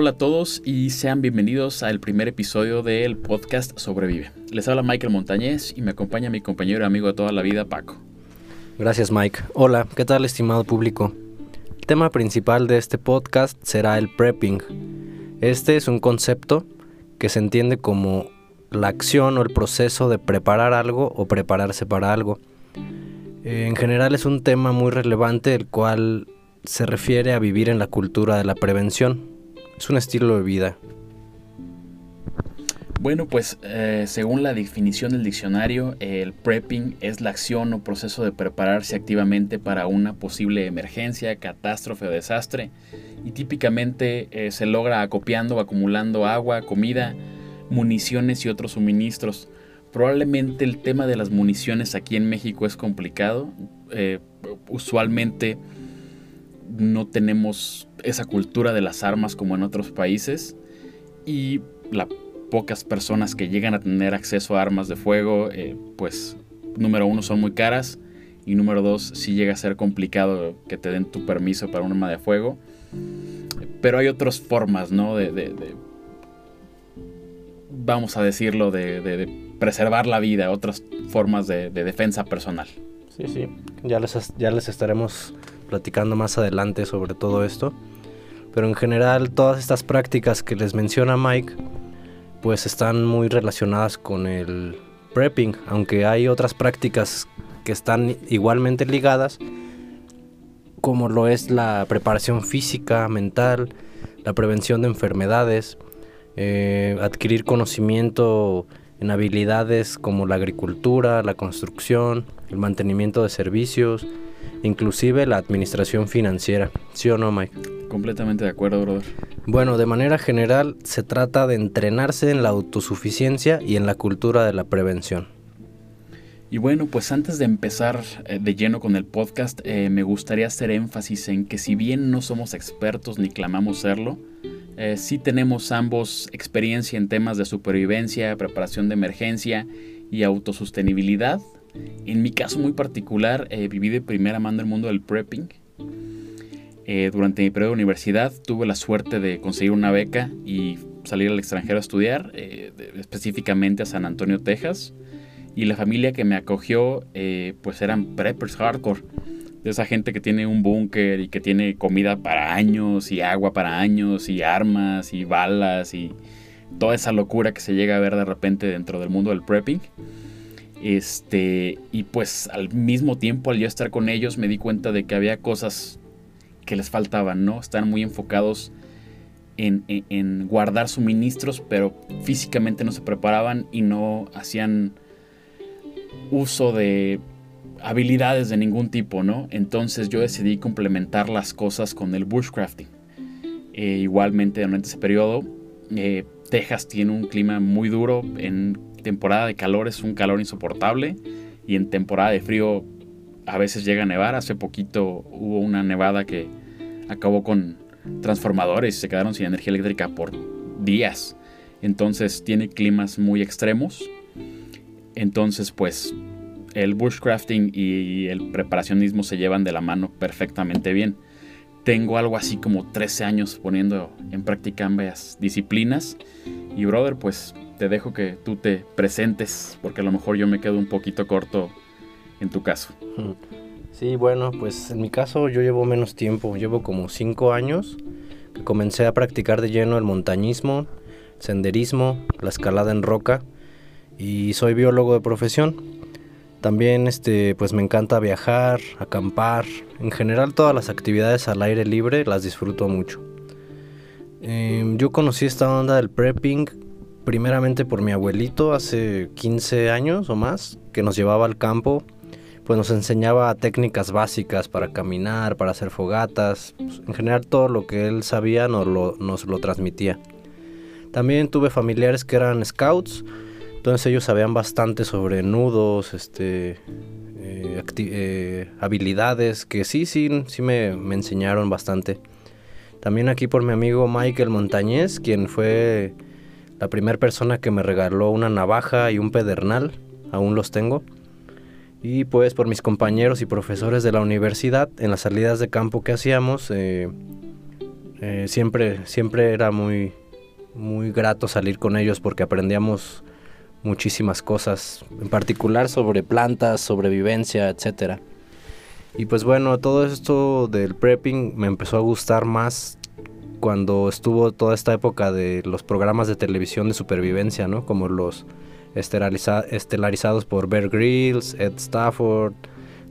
Hola a todos y sean bienvenidos al primer episodio del podcast Sobrevive. Les habla Michael Montañez y me acompaña mi compañero y amigo de toda la vida, Paco. Gracias Mike. Hola, ¿qué tal estimado público? El tema principal de este podcast será el prepping. Este es un concepto que se entiende como la acción o el proceso de preparar algo o prepararse para algo. En general es un tema muy relevante el cual se refiere a vivir en la cultura de la prevención. Es un estilo de vida. Bueno, pues eh, según la definición del diccionario, el prepping es la acción o proceso de prepararse activamente para una posible emergencia, catástrofe o desastre. Y típicamente eh, se logra acopiando o acumulando agua, comida, municiones y otros suministros. Probablemente el tema de las municiones aquí en México es complicado. Eh, usualmente no tenemos esa cultura de las armas como en otros países y las pocas personas que llegan a tener acceso a armas de fuego, eh, pues número uno son muy caras y número dos sí llega a ser complicado que te den tu permiso para un arma de fuego. Pero hay otras formas, ¿no? De, vamos a decirlo, de, preservar la vida, otras formas de, defensa personal. Sí, sí, ya les, ya les estaremos platicando más adelante sobre todo esto. Pero en general todas estas prácticas que les menciona Mike pues están muy relacionadas con el prepping, aunque hay otras prácticas que están igualmente ligadas, como lo es la preparación física, mental, la prevención de enfermedades, eh, adquirir conocimiento en habilidades como la agricultura, la construcción, el mantenimiento de servicios, inclusive la administración financiera. ¿Sí o no, Mike? Completamente de acuerdo, brother. Bueno, de manera general se trata de entrenarse en la autosuficiencia y en la cultura de la prevención. Y bueno, pues antes de empezar eh, de lleno con el podcast, eh, me gustaría hacer énfasis en que si bien no somos expertos ni clamamos serlo, eh, sí tenemos ambos experiencia en temas de supervivencia, preparación de emergencia y autosostenibilidad en mi caso muy particular, eh, viví de primera mano el mundo del prepping. Eh, durante mi periodo de universidad tuve la suerte de conseguir una beca y salir al extranjero a estudiar, eh, específicamente a San Antonio, Texas. Y la familia que me acogió, pues eran preppers hardcore. De esa gente que tiene un búnker y que tiene comida para años y agua para años y armas y balas y toda esa locura que se llega a ver de repente dentro del mundo del prepping. Este, y pues al mismo tiempo, al yo estar con ellos, me di cuenta de que había cosas que les faltaban, ¿no? Están muy enfocados en, guardar suministros, pero físicamente no se preparaban y no hacían uso de habilidades de ningún tipo, ¿no? Entonces yo decidí complementar las cosas con el bushcrafting. Eh, igualmente durante ese periodo, eh, Texas tiene un clima muy duro en temporada de calor es un calor insoportable y en temporada de frío a veces llega a nevar. Hace poquito hubo una nevada que acabó con transformadores y se quedaron sin energía eléctrica por días. Entonces tiene climas muy extremos. Entonces pues el bushcrafting y el preparacionismo se llevan de la mano perfectamente bien. Tengo algo así como 13 años poniendo en práctica ambas disciplinas. Y brother, pues te dejo que tú te presentes, porque a lo mejor yo me quedo un poquito corto en tu caso. Sí, bueno, pues en mi caso yo llevo menos tiempo, llevo como cinco años que comencé a practicar de lleno el montañismo, senderismo, la escalada en roca y soy biólogo de profesión. También este, pues me encanta viajar, acampar, en general todas las actividades al aire libre las disfruto mucho. Em, yo conocí esta onda del prepping primeramente por mi abuelito hace 15 años o más, que nos llevaba al campo, pues nos enseñaba técnicas básicas para caminar, para hacer fogatas, pues, en general todo lo que él sabía nos lo, nos lo transmitía. También tuve familiares que eran scouts, entonces ellos sabían bastante sobre nudos, este, eh, eh, habilidades que sí, sí, sí me, me enseñaron bastante. También aquí por mi amigo Michael Montañez, quien fue la primera persona que me regaló una navaja y un pedernal, aún los tengo. Y pues por mis compañeros y profesores de la universidad, en las salidas de campo que hacíamos, eh, siempre, siempre era muy, muy grato salir con ellos porque aprendíamos muchísimas cosas, en particular sobre plantas, sobrevivencia, etcétera. Y pues bueno, todo esto del prepping me empezó a gustar más cuando estuvo toda esta época de los programas de televisión de supervivencia, ¿no? Como los estelarizados por Bear Grylls, Ed Stafford,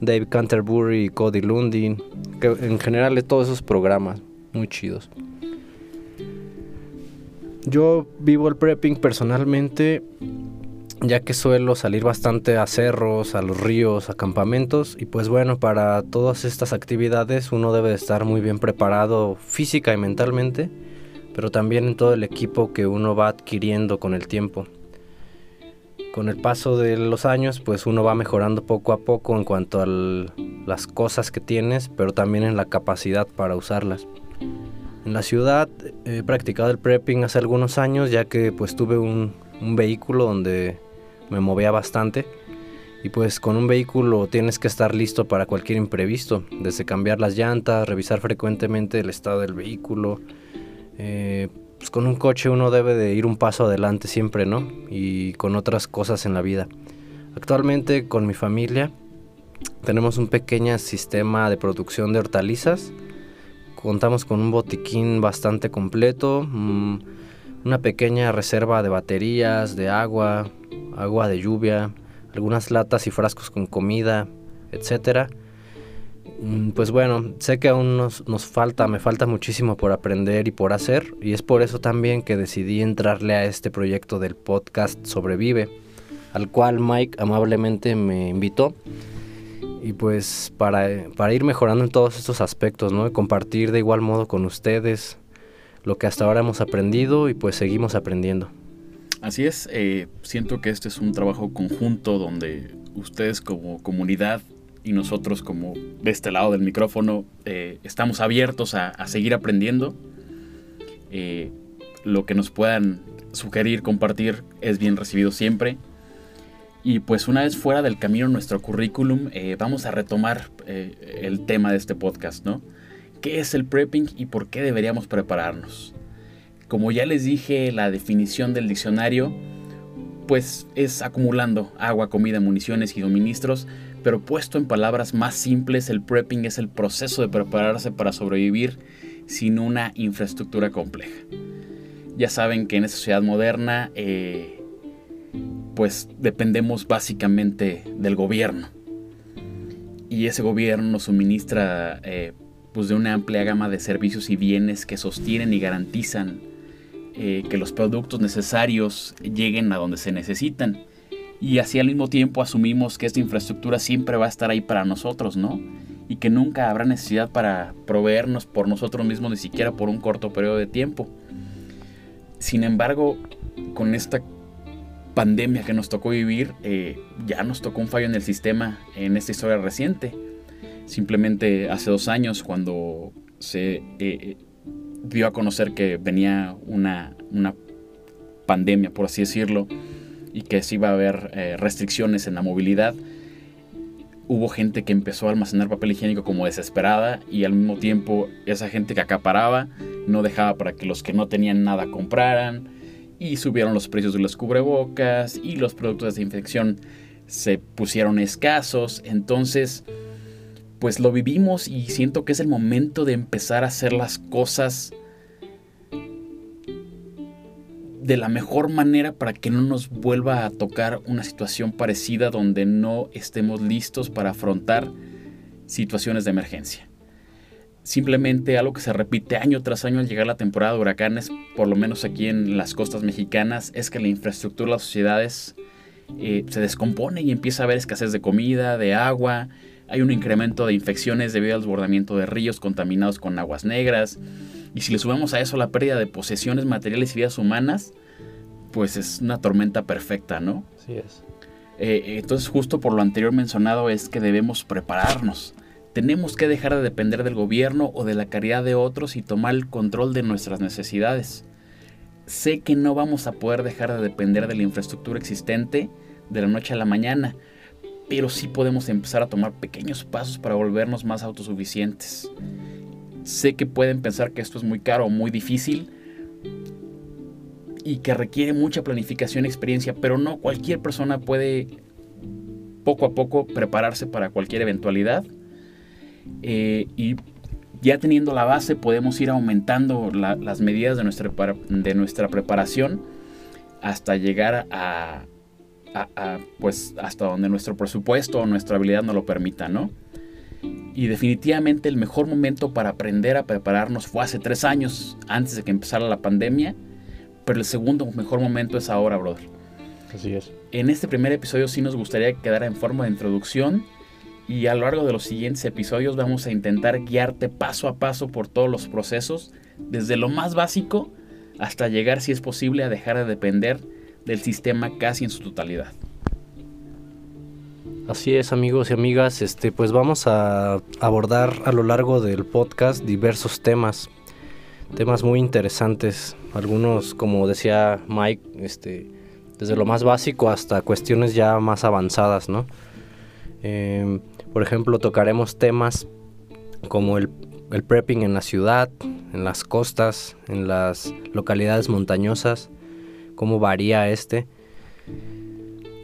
Dave Canterbury y Cody Lundin, que en general todos esos programas muy chidos. Yo vivo el prepping personalmente ya que suelo salir bastante a cerros, a los ríos, a campamentos y pues bueno, para todas estas actividades uno debe estar muy bien preparado física y mentalmente, pero también en todo el equipo que uno va adquiriendo con el tiempo. Con el paso de los años, pues uno va mejorando poco a poco en cuanto a las cosas que tienes, pero también en la capacidad para usarlas. En la ciudad he practicado el prepping hace algunos años, ya que pues tuve un vehículo donde me movía bastante. Y pues con un vehículo tienes que estar listo para cualquier imprevisto, desde cambiar las llantas, revisar frecuentemente el estado del vehículo. Eh, pues con un coche uno debe de ir un paso adelante siempre, ¿no? Y con otras cosas en la vida. Actualmente con mi familia tenemos un pequeño sistema de producción de hortalizas. Contamos con un botiquín bastante completo, mm, una pequeña reserva de baterías, de agua, agua de lluvia, algunas latas y frascos con comida, etcétera. Mm, pues bueno, sé que aún nos, falta, me falta muchísimo por aprender y por hacer, y es por eso también que decidí entrarle a este proyecto del podcast Sobrevive, al cual Mike amablemente me invitó. Y pues para, para ir mejorando en todos estos aspectos, ¿no? compartir de igual modo con ustedes lo que hasta ahora hemos aprendido y pues seguimos aprendiendo. Así es, eh, siento que este es un trabajo conjunto donde ustedes como comunidad y nosotros como de este lado del micrófono eh, estamos abiertos a, seguir aprendiendo. Eh, lo que nos puedan sugerir, compartir es bien recibido siempre. Y pues una vez fuera del camino nuestro currículum, vamos a retomar el tema de este podcast, ¿no? ¿Qué es el prepping y por qué deberíamos prepararnos? Como ya les dije, la definición del diccionario pues es acumulando agua, comida, municiones y suministros, pero puesto en palabras más simples, el prepping es el proceso de prepararse para sobrevivir sin una infraestructura compleja. Ya saben que en esta sociedad moderna eh, pues dependemos básicamente del gobierno. Y ese gobierno nos suministra eh, pues de una amplia gama de servicios y bienes que sostienen y garantizan eh, que los productos necesarios lleguen a donde se necesitan. Y así al mismo tiempo asumimos que esta infraestructura siempre va a estar ahí para nosotros, ¿no? Y que nunca habrá necesidad para proveernos por nosotros mismos, ni siquiera por un corto periodo de tiempo. Sin embargo, con esta pandemia que nos tocó vivir, eh, ya nos tocó un fallo en el sistema en esta historia reciente. Simplemente hace dos años, cuando se eh, dio a conocer que venía una, pandemia, por así decirlo, y que sí iba a haber eh, restricciones en la movilidad, hubo gente que empezó a almacenar papel higiénico como desesperada y al mismo tiempo esa gente que acaparaba no dejaba para que los que no tenían nada compraran y subieron los precios de los cubrebocas y los productos de desinfección se pusieron escasos. Entonces, pues lo vivimos y siento que es el momento de empezar a hacer las cosas de la mejor manera para que no nos vuelva a tocar una situación parecida donde no estemos listos para afrontar situaciones de emergencia. Simplemente algo que se repite año tras año al llegar la temporada de huracanes, por lo menos aquí en las costas mexicanas, es que la infraestructura de las sociedades eh, se descompone y empieza a haber escasez de comida, de agua, hay un incremento de infecciones debido al desbordamiento de ríos contaminados con aguas negras. Y si le sumamos a eso la pérdida de posesiones materiales y vidas humanas, pues es una tormenta perfecta, ¿no? Sí es. Eh, entonces, justo por lo anterior mencionado, es que debemos prepararnos. Tenemos que dejar de depender del gobierno o de la caridad de otros y tomar el control de nuestras necesidades. Sé que no vamos a poder dejar de depender de la infraestructura existente de la noche a la mañana, pero sí podemos empezar a tomar pequeños pasos para volvernos más autosuficientes. Sé que pueden pensar que esto es muy caro o muy difícil y que requiere mucha planificación y experiencia, pero no cualquier persona puede poco a poco prepararse para cualquier eventualidad. Eh, y ya teniendo la base podemos ir aumentando las medidas de nuestra, de nuestra preparación hasta llegar a, pues hasta donde nuestro presupuesto o nuestra habilidad nos lo permita, ¿no? Y definitivamente el mejor momento para aprender a prepararnos fue hace tres años, antes de que empezara la pandemia, pero el segundo mejor momento es ahora, brother. Así es. En este primer episodio sí nos gustaría que quedara en forma de introducción y a lo largo de los siguientes episodios vamos a intentar guiarte paso a paso por todos los procesos, desde lo más básico hasta llegar, si es posible, a dejar de depender del sistema casi en su totalidad. Así es, amigos y amigas, este pues vamos a abordar a lo largo del podcast diversos temas, temas muy interesantes, algunos como decía Mike, este desde lo más básico hasta cuestiones ya más avanzadas, ¿no? Em, por ejemplo, tocaremos temas como el, prepping en la ciudad, en las costas, en las localidades montañosas, cómo varía este.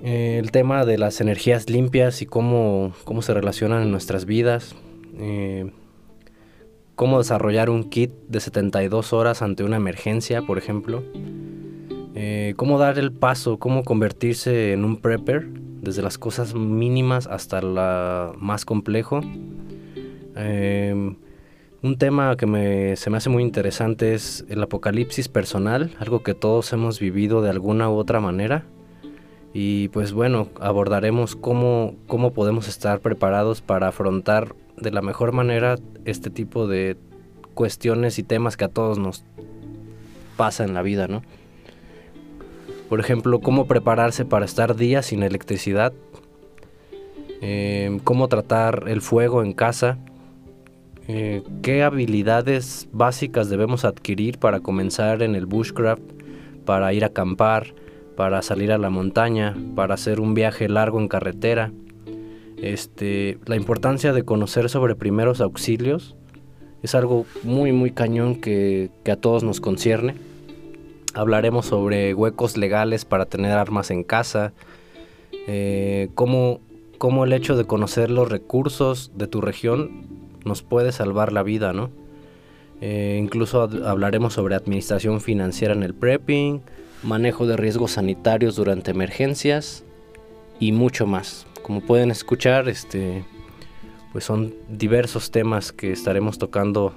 el tema de las energías limpias y cómo, cómo se relacionan en nuestras vidas. Eh, cómo desarrollar un kit de 72 horas ante una emergencia, por ejemplo. Eh, cómo dar el paso, cómo convertirse en un prepper desde las cosas mínimas hasta la más complejo. Un tema que se me hace muy interesante es el apocalipsis personal, algo que todos hemos vivido de alguna u otra manera. Y pues bueno, abordaremos cómo, cómo podemos estar preparados para afrontar de la mejor manera este tipo de cuestiones y temas que a todos nos pasa en la vida, ¿no? Por ejemplo, cómo prepararse para estar días sin electricidad. Em, cómo tratar el fuego en casa. Eh, qué habilidades básicas debemos adquirir para comenzar en el bushcraft, para ir a acampar, para salir a la montaña, para hacer un viaje largo en carretera. Este, la importancia de conocer sobre primeros auxilios es algo muy muy cañón que a todos nos concierne Hablaremos sobre huecos legales para tener armas en casa, eh, cómo, el hecho de conocer los recursos de tu región nos puede salvar la vida, ¿no? Eh, incluso hablaremos sobre administración financiera en el prepping, manejo de riesgos sanitarios durante emergencias y mucho más. Como pueden escuchar, este, pues son diversos temas que estaremos tocando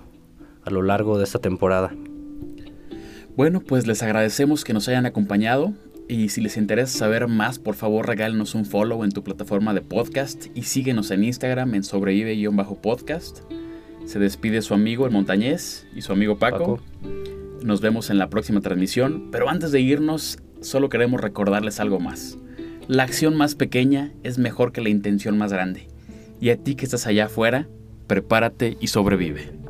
a lo largo de esta temporada. Bueno, pues les agradecemos que nos hayan acompañado y si les interesa saber más, por favor regálenos un follow en tu plataforma de podcast y síguenos en Instagram en sobrevive-podcast. Se despide su amigo el montañés y su amigo Paco. Nos vemos en la próxima transmisión, pero antes de irnos, solo queremos recordarles algo más. La acción más pequeña es mejor que la intención más grande. Y a ti que estás allá afuera, prepárate y sobrevive.